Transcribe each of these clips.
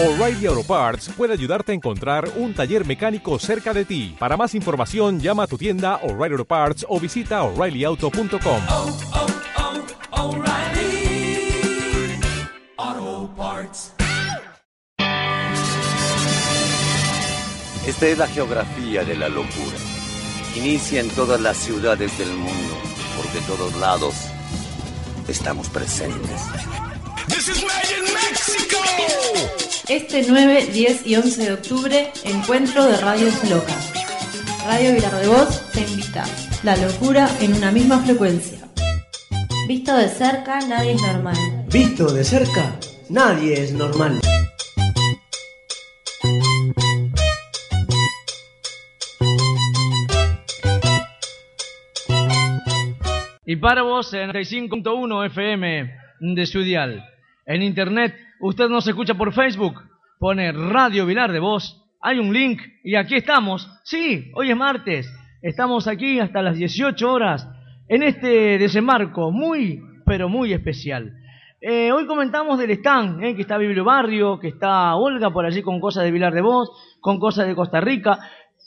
O'Reilly Auto Parts puede ayudarte a encontrar un taller mecánico cerca de ti. Para más información, llama a tu tienda O'Reilly Auto Parts o visita oreillyauto.com. oh, oh, Parts. Esta es la geografía de la locura. Inicia en todas las ciudades del mundo, porque todos lados estamos presentes. Este 9, 10 y 11 de octubre, encuentro de radios locas. Radio Vilar de Voz te invita. La locura en una misma frecuencia. Visto de cerca, nadie es normal. Visto de cerca, nadie es normal. Y para vos en 95.1 FM de su dial. En internet, usted nos escucha por Facebook, pone Radio Vilar de Voz, hay un link y aquí estamos. Sí, hoy es martes, estamos aquí hasta las 18 horas en este desembarco muy, pero muy especial. Eh, hoy comentamos del stand, eh, que está Biblio Barrio, que está Olga por allí con cosas de Vilar de Voz, con cosas de Costa Rica.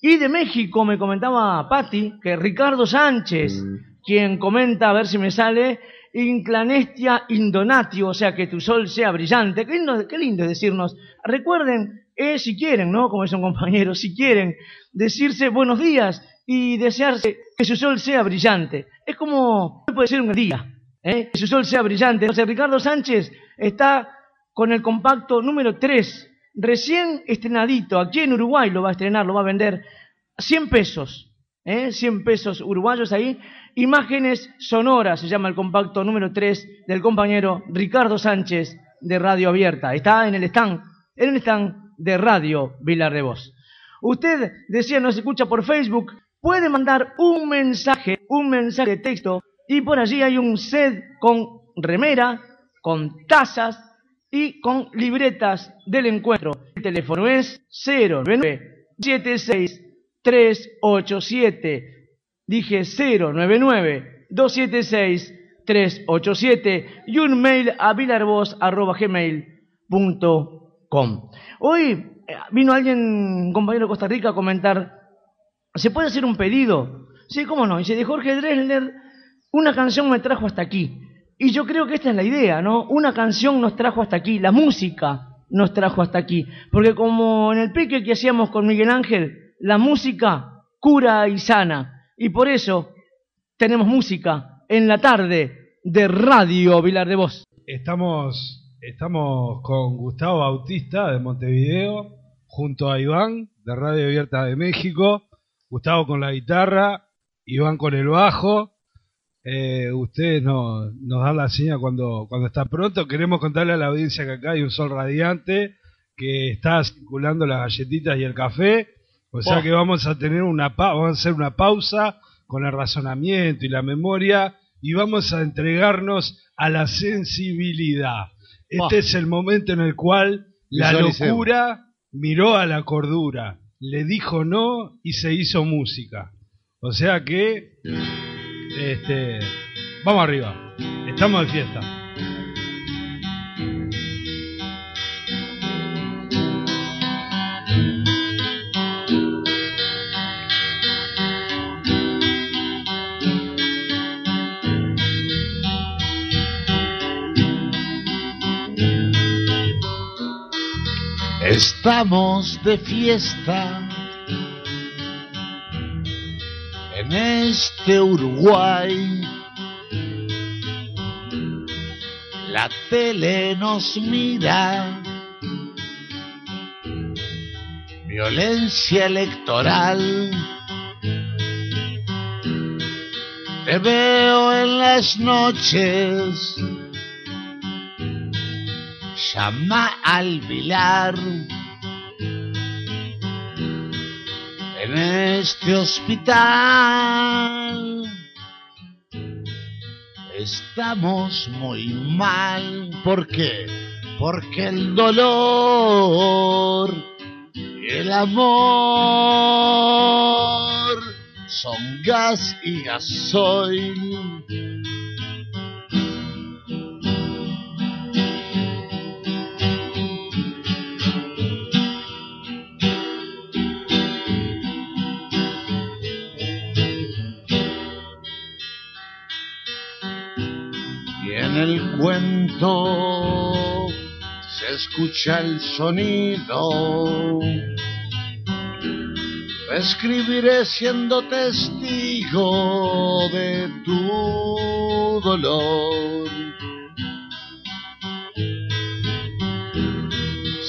Y de México me comentaba Patti que Ricardo Sánchez, quien comenta, a ver si me sale, inclanestia indonatio, o sea, que tu sol sea brillante. Qué lindo, qué lindo decirnos. Recuerden, eh, si quieren, ¿no? Como es un compañero, si quieren decirse buenos días y desearse que su sol sea brillante. Es como, puede ser un día, ¿eh? que su sol sea brillante. Entonces, Ricardo Sánchez está con el compacto número 3, recién estrenadito, aquí en Uruguay lo va a estrenar, lo va a vender 100 pesos. ¿eh? 100 pesos uruguayos ahí. Imágenes sonoras se llama el compacto número 3 del compañero Ricardo Sánchez de Radio Abierta. Está en el stand, en el stand de Radio Vilar de Voz. Usted decía, nos escucha por Facebook, puede mandar un mensaje, un mensaje de texto, y por allí hay un set con remera, con tazas y con libretas del encuentro. El teléfono es 099 76 387. Dije 099-276-387 y un mail a vilarvoz.gmail.com. Hoy eh, vino alguien, un compañero de Costa Rica, a comentar, ¿se puede hacer un pedido? Sí, cómo no. Dice, de Jorge Dresler, una canción me trajo hasta aquí. Y yo creo que esta es la idea, ¿no? Una canción nos trajo hasta aquí, la música nos trajo hasta aquí. Porque como en el pique que hacíamos con Miguel Ángel, la música cura y sana. Y por eso tenemos música en la tarde de Radio Vilar de Voz. Estamos, estamos con Gustavo Bautista de Montevideo, junto a Iván de Radio Abierta de México, Gustavo con la guitarra, Iván con el bajo. Eh, no, nos dan la señal cuando, cuando está pronto. Queremos contarle a la audiencia que acá hay un sol radiante que está circulando las galletitas y el café. O sea Oh. que vamos a tener una pa- vamos a hacer una pausa con el razonamiento y la memoria y vamos a entregarnos a la sensibilidad. Este Oh. es el momento en el cual la locura miró a la cordura, le dijo no y se hizo música. O sea que este vamos arriba. Estamos de fiesta. Estamos de fiesta en este Uruguay. La tele nos mira. Violencia electoral. Te veo en las noches. Llama al Vilar. En este hospital estamos muy mal. ¿Por qué? Porque el dolor y el amor son gas y gasoil. Cuento se escucha el sonido. Escribiré siendo testigo de tu dolor.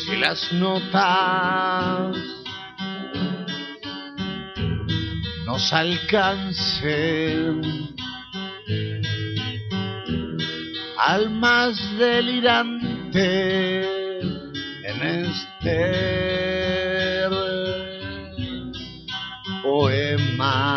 Si las notas nos alcancen al más delirante en este poema.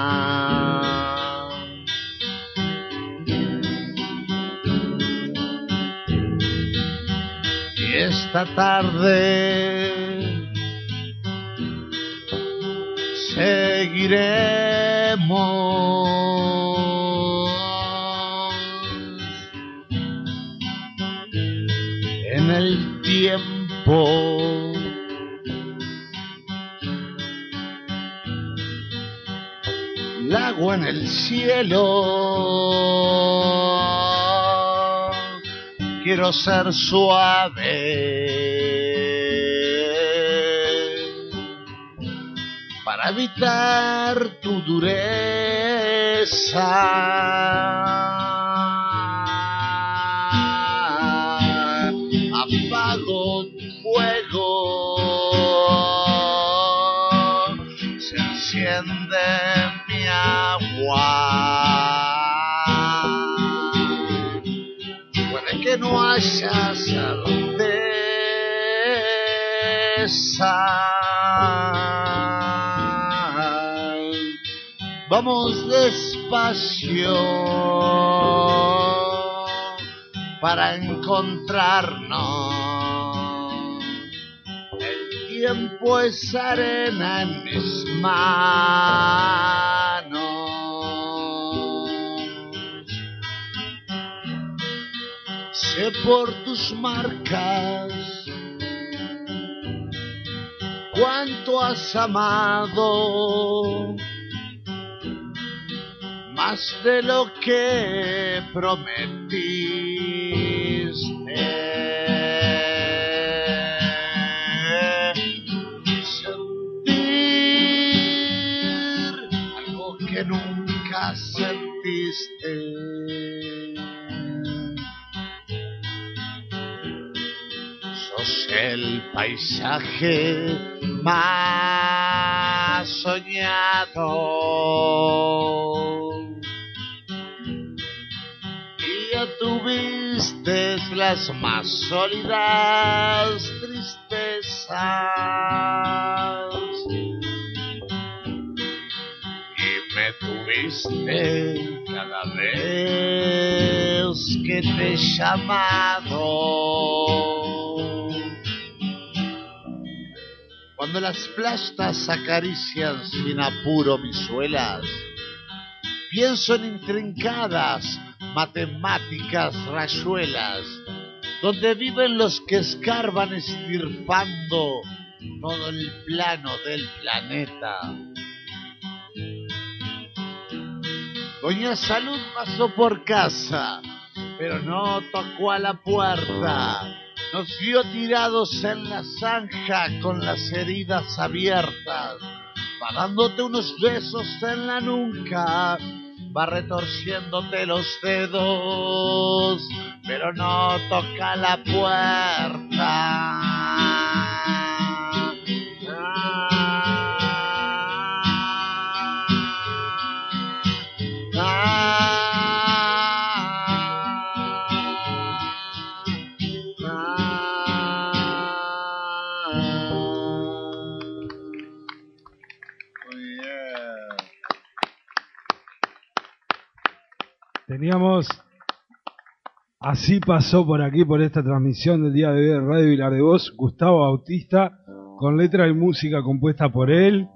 Y esta tarde seguiremos tiempo. Lago en el cielo. Quiero ser suave para evitar tu dureza. Puede que no haya certeza. Vamos despacio para encontrarnos. El tiempo es arena en mis manos. Sé por tus marcas cuánto has amado, más de lo que prometiste. Sentir algo que nunca sentiste. El paisaje más soñado. Y ya tuviste las más sólidas tristezas. Y me tuviste cada vez que te he llamado. Cuando las plastas acarician sin apuro mis suelas, pienso en intrincadas matemáticas rayuelas, donde viven los que escarban estirpando todo el plano del planeta. Doña Salud pasó por casa, pero no tocó a la puerta. Nos vio tirados en la zanja con las heridas abiertas. Va dándote unos besos en la nuca, va retorciéndote los dedos, pero no toca la puerta. Teníamos, así pasó por aquí, por esta transmisión del día de hoy de Radio Vilar de Voz, Gustavo Bautista, con letra y música compuesta por él.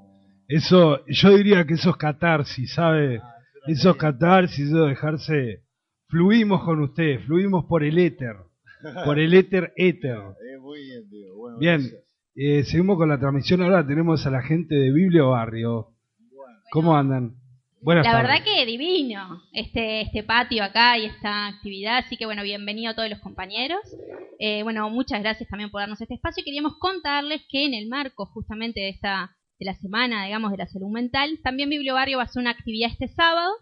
Eso, yo diría que eso es catarsis, ¿sabe? Eso es catarsis, eso dejarse... Fluimos con ustedes, fluimos por el éter, por el éter éter. Bien, eh, seguimos con la transmisión ahora, tenemos a la gente de Biblio Barrio. ¿Cómo andan? Buenas la tardes. verdad que divino este, este patio acá y esta actividad, así que bueno, bienvenido a todos los compañeros. Eh, bueno, muchas gracias también por darnos este espacio y queríamos contarles que en el marco justamente de esta de la semana, digamos, de la salud mental, también Bibliobarrio va a hacer una actividad este sábado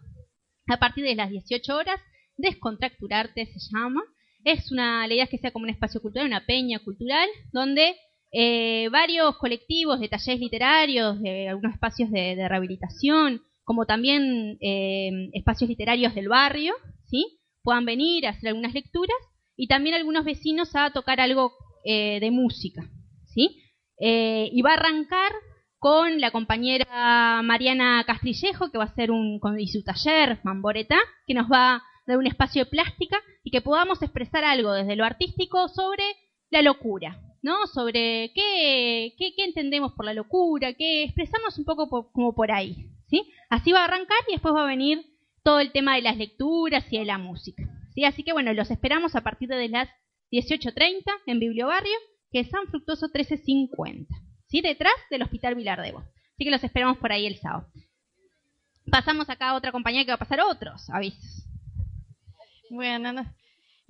a partir de las 18 horas, Descontracturarte se llama. Es una, la idea es que sea como un espacio cultural, una peña cultural, donde eh, varios colectivos de talleres literarios, de algunos espacios de, de rehabilitación, como también eh, espacios literarios del barrio, ¿sí? puedan venir a hacer algunas lecturas y también algunos vecinos a tocar algo eh, de música. ¿sí? Eh, y va a arrancar con la compañera Mariana Castrillejo, que va a hacer un, con, y su taller, Mamboreta, que nos va a dar un espacio de plástica y que podamos expresar algo desde lo artístico sobre la locura, ¿no? Sobre qué, qué, entendemos por la locura, qué expresarnos un poco por- como por ahí, ¿sí? Así va a arrancar y después va a venir todo el tema de las lecturas y de la música, ¿sí? Así que bueno, los esperamos a partir de las 18.30 en Bibliobarrio, que es San Fructuoso 1350, ¿sí? Detrás del Hospital Vilar de Bo. Así que los esperamos por ahí el sábado. Pasamos acá a otra compañía que va a pasar otros avisos. Bueno, no.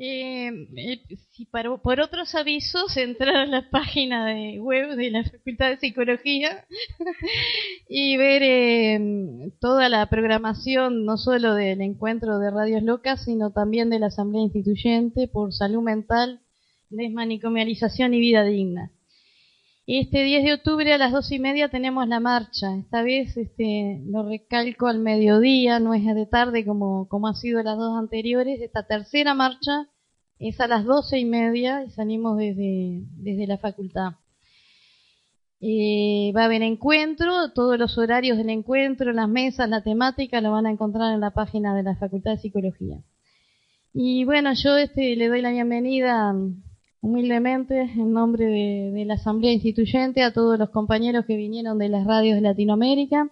Eh, eh, si para- por otros avisos, entrar a la página de web de la Facultad de Psicología y ver eh, toda la programación, no solo del encuentro de Radios Locas, sino también de la Asamblea Instituyente por Salud Mental, Desmanicomialización y Vida Digna. Este 10 de octubre a las dos y media tenemos la marcha. Esta vez este, lo recalco al mediodía, no es de tarde como, como ha sido las dos anteriores. Esta tercera marcha es a las doce y media y salimos desde, desde la facultad. Eh, va a haber encuentro, todos los horarios del encuentro, las mesas, la temática lo van a encontrar en la página de la Facultad de Psicología. Y bueno, yo este, le doy la bienvenida humildemente en nombre de, la Asamblea Instituyente a todos los compañeros que vinieron de las radios de Latinoamérica.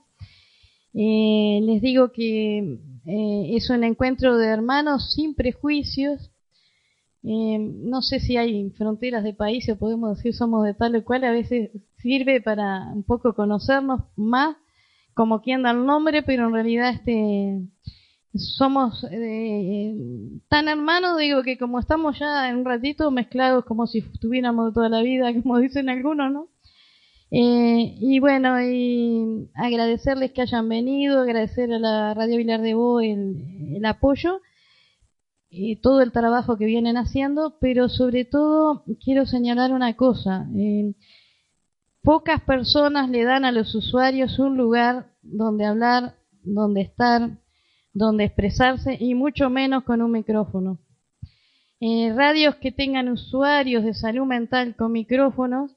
Eh, les digo que eh, es un encuentro de hermanos sin prejuicios. Eh, no sé si hay fronteras de países, o podemos decir somos de tal o cual, a veces sirve para un poco conocernos más como quien da el nombre, pero en realidad este somos eh, tan hermanos, digo que como estamos ya en un ratito mezclados como si estuviéramos toda la vida, como dicen algunos, ¿no? Eh, y bueno, y agradecerles que hayan venido, agradecer a la Radio Vilar de Bo el, apoyo y todo el trabajo que vienen haciendo, pero sobre todo quiero señalar una cosa. eh, pocas personas le dan a los usuarios un lugar donde hablar, donde estar, donde expresarse y mucho menos con un micrófono. Eh, radios que tengan usuarios de salud mental con micrófonos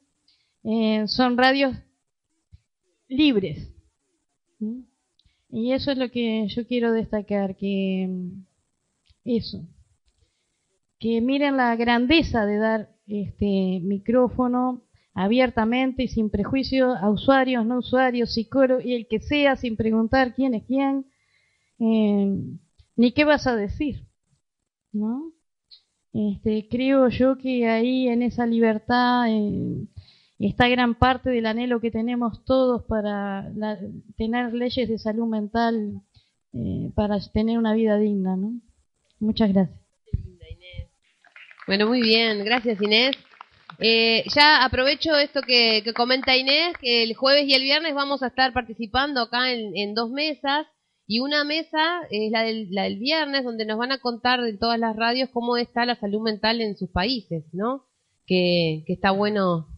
eh, son radios libres. ¿Mm? Y eso es lo que yo quiero destacar, que mm, eso, que miren la grandeza de dar este micrófono abiertamente y sin prejuicio a usuarios, no usuarios, psicólogos y el que sea, sin preguntar quién es quién, eh, ni qué vas a decir, ¿no? Este, creo yo que ahí en esa libertad eh, está gran parte del anhelo que tenemos todos para la- tener leyes de salud mental eh, para tener una vida digna, ¿no? Muchas gracias. Bueno, muy bien, gracias Inés. Eh, ya aprovecho esto que, que comenta Inés, que el jueves y el viernes vamos a estar participando acá en, en dos mesas y una mesa es la del, la del viernes donde nos van a contar de todas las radios cómo está la salud mental en sus países, ¿no? Que, está bueno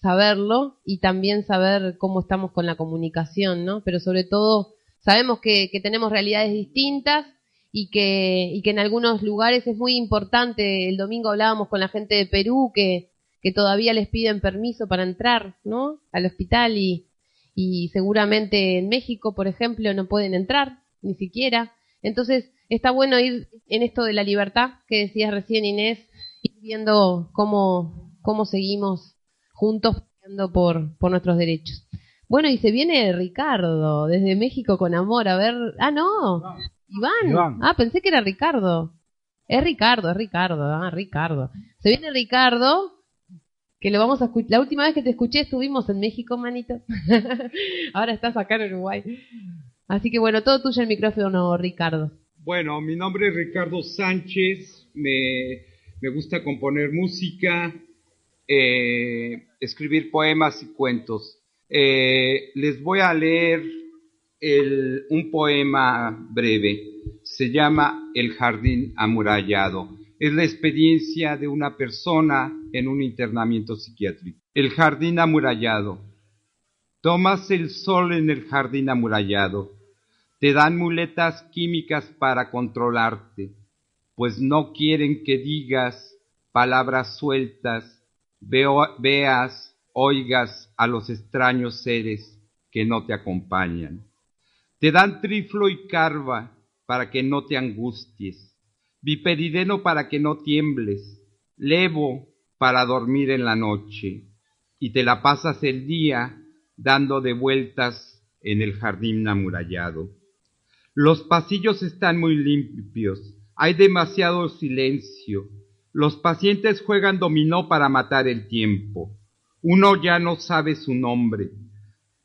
saberlo y también saber cómo estamos con la comunicación, ¿no? Pero sobre todo sabemos que, que tenemos realidades distintas y que, y que en algunos lugares es muy importante. El domingo hablábamos con la gente de Perú que, que todavía les piden permiso para entrar, ¿no? Al hospital y, y seguramente en México, por ejemplo, no pueden entrar, ni siquiera. Entonces, está bueno ir en esto de la libertad que decías recién Inés, ir viendo cómo, cómo seguimos juntos por, por nuestros derechos. Bueno, y se viene Ricardo desde México con amor. A ver, ah, no, Iván. Iván. Ah, pensé que era Ricardo. Es Ricardo, es Ricardo, ah, Ricardo. Se viene Ricardo, que lo vamos a. La última vez que te escuché estuvimos en México, manito. Ahora estás acá en Uruguay. Así que bueno, todo tuyo el micrófono, Ricardo. Bueno, mi nombre es Ricardo Sánchez, me, me gusta componer música, eh, escribir poemas y cuentos. Eh, les voy a leer el- un poema breve, se llama El jardín amurallado. Es la experiencia de una persona en un internamiento psiquiátrico. El jardín amurallado. Tomas el sol en el jardín amurallado. Te dan muletas químicas para controlarte, pues no quieren que digas palabras sueltas, veas, oigas a los extraños seres que no te acompañan. Te dan triflo y carva para que no te angusties, viperideno para que no tiembles, levo para dormir en la noche, y te la pasas el día dando de vueltas en el jardín amurallado. Los pasillos están muy limpios, hay demasiado silencio. Los pacientes juegan dominó para matar el tiempo. Uno ya no sabe su nombre.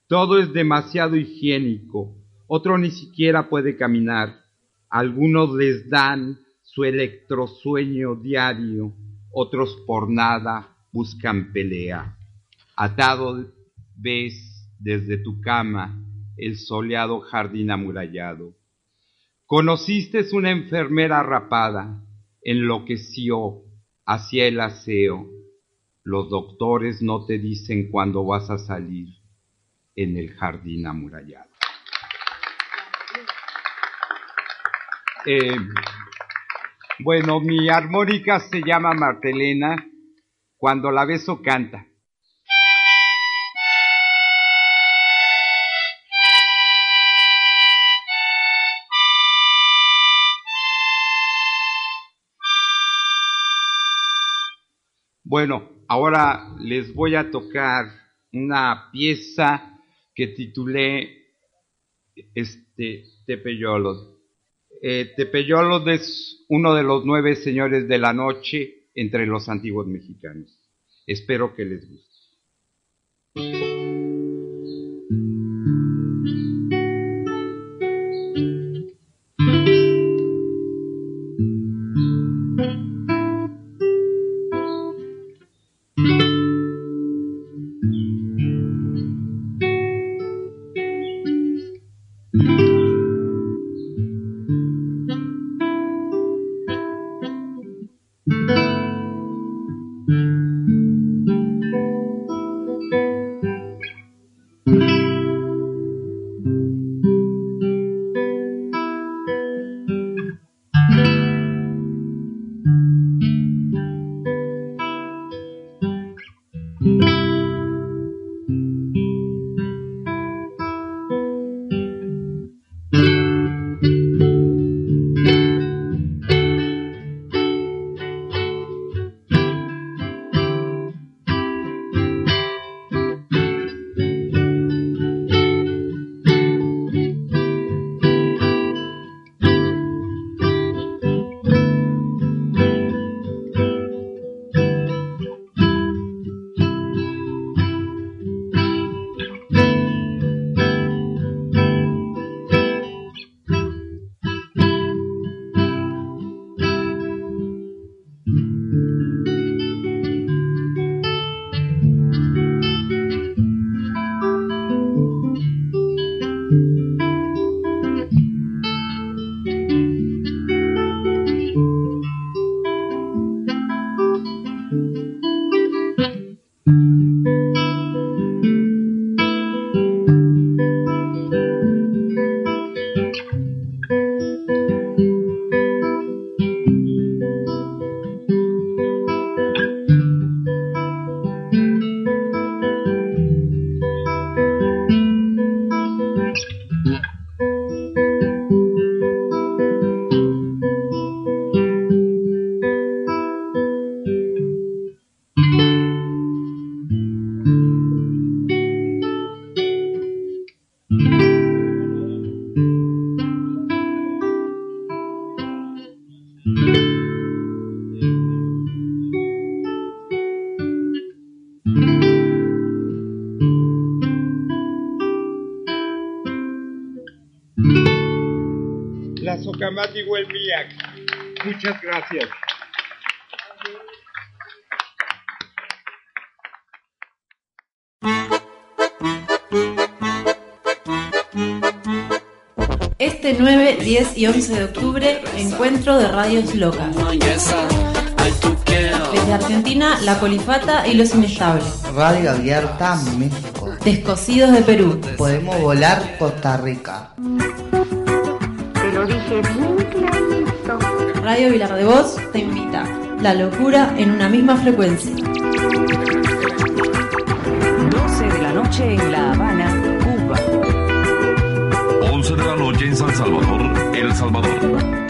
Todo es demasiado higiénico. Otro ni siquiera puede caminar. Algunos les dan su electrosueño diario. Otros por nada buscan pelea. Atado ves desde tu cama el soleado jardín amurallado. Conociste una enfermera rapada, enloqueció, hacía el aseo. Los doctores no te dicen cuándo vas a salir en el jardín amurallado. Eh, bueno, mi armónica se llama Martelena. Cuando la beso canta. Bueno, ahora les voy a tocar una pieza que titulé este, Tepeyolod. Eh, es uno de los nueve señores de la noche entre los antiguos mexicanos. Espero que les guste. Muchas gracias. Este 9, 10 y 11 de octubre, encuentro de radios locas. Desde Argentina, La Colifata y Los Inestables. Radio Abierta México. Descosidos de Perú. Podemos volar Costa Rica. Te lo dije. Radio Vilar de Voz te invita. La locura en una misma frecuencia. 12 de la noche en La Habana, Cuba. 11 de la noche en San Salvador, El Salvador.